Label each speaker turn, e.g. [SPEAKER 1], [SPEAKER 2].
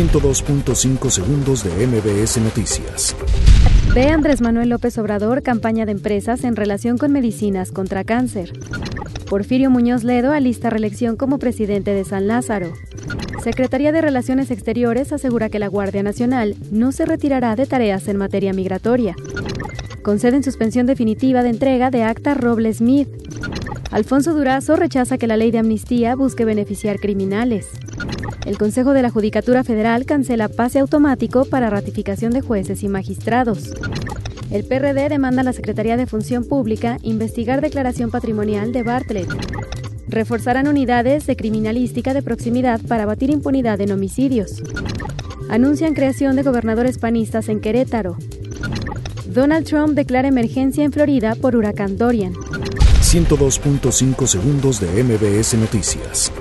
[SPEAKER 1] 102.5 segundos de MBS Noticias.
[SPEAKER 2] Ve Andrés Manuel López Obrador campaña de empresas en relación con medicinas contra cáncer. Porfirio Muñoz Ledo alista reelección como presidente de San Lázaro. Secretaría de Relaciones Exteriores asegura que la Guardia Nacional no se retirará de tareas en materia migratoria. Conceden suspensión definitiva de entrega de acta Robles Smith. Alfonso Durazo rechaza que la ley de amnistía busque beneficiar criminales. El Consejo de la Judicatura Federal cancela pase automático para ratificación de jueces y magistrados. El PRD demanda a la Secretaría de Función Pública investigar declaración patrimonial de Bartlett. Reforzarán unidades de criminalística de proximidad para abatir impunidad en homicidios. Anuncian creación de gobernadores panistas en Querétaro. Donald Trump declara emergencia en Florida por huracán Dorian.
[SPEAKER 1] 102.5 segundos de MBS Noticias.